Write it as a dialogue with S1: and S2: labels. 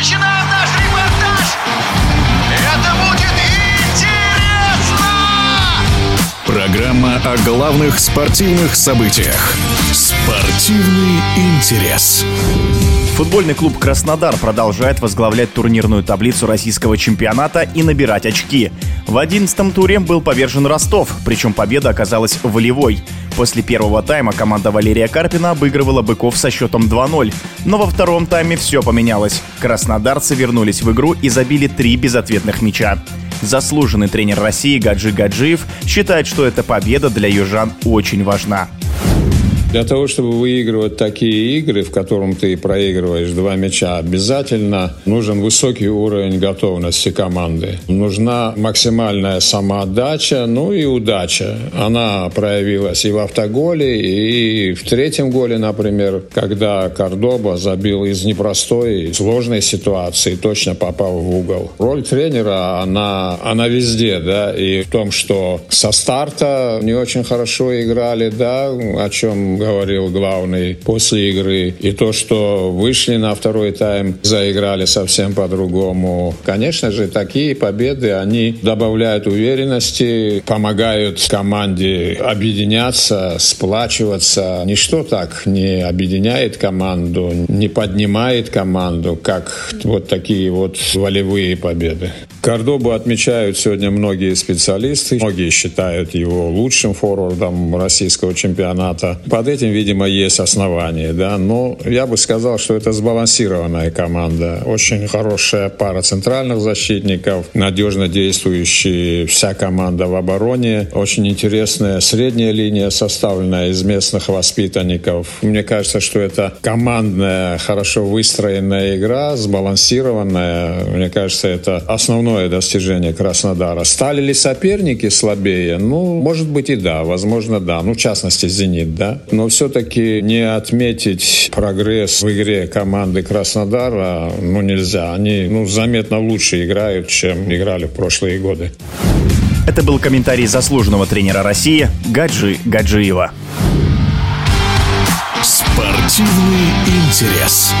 S1: начинаем наш репортаж! Это будет интересно!
S2: Программа о главных спортивных событиях. Спортивный интерес.
S3: Футбольный клуб «Краснодар» продолжает возглавлять турнирную таблицу российского чемпионата и набирать очки. В 11 туре был повержен Ростов, причем победа оказалась волевой. После первого тайма команда Валерия Карпина обыгрывала «Быков» со счетом 2-0. Но во втором тайме все поменялось. Краснодарцы вернулись в игру и забили три безответных мяча. Заслуженный тренер России Гаджи Гаджиев считает, что эта победа для южан очень важна.
S4: Для того, чтобы выигрывать такие игры, в котором ты проигрываешь два мяча, обязательно нужен высокий уровень готовности команды. Нужна максимальная самоотдача, ну и удача. Она проявилась и в автоголе, и в третьем голе, например, когда Кордоба забил из непростой, сложной ситуации, точно попал в угол. Роль тренера, она, она везде, да, и в том, что со старта не очень хорошо играли, да, о чем говорил главный после игры, и то, что вышли на второй тайм, заиграли совсем по-другому. Конечно же, такие победы, они добавляют уверенности, помогают команде объединяться, сплачиваться. Ничто так не объединяет команду, не поднимает команду, как вот такие вот волевые победы. Кордобу отмечают сегодня многие специалисты. Многие считают его лучшим форвардом российского чемпионата. Под этим, видимо, есть основания. Да? Но я бы сказал, что это сбалансированная команда. Очень хорошая пара центральных защитников, надежно действующие вся команда в обороне. Очень интересная средняя линия, составленная из местных воспитанников. Мне кажется, что это командная, хорошо выстроенная игра, сбалансированная. Мне кажется, это основное достижение Краснодара. Стали ли соперники слабее? Ну, может быть и да, возможно да. Ну, в частности, «Зенит», да. Но все-таки не отметить прогресс в игре команды Краснодара, ну, нельзя. Они, ну, заметно лучше играют, чем играли в прошлые годы.
S3: Это был комментарий заслуженного тренера России Гаджи Гаджиева.
S2: Спортивный интерес.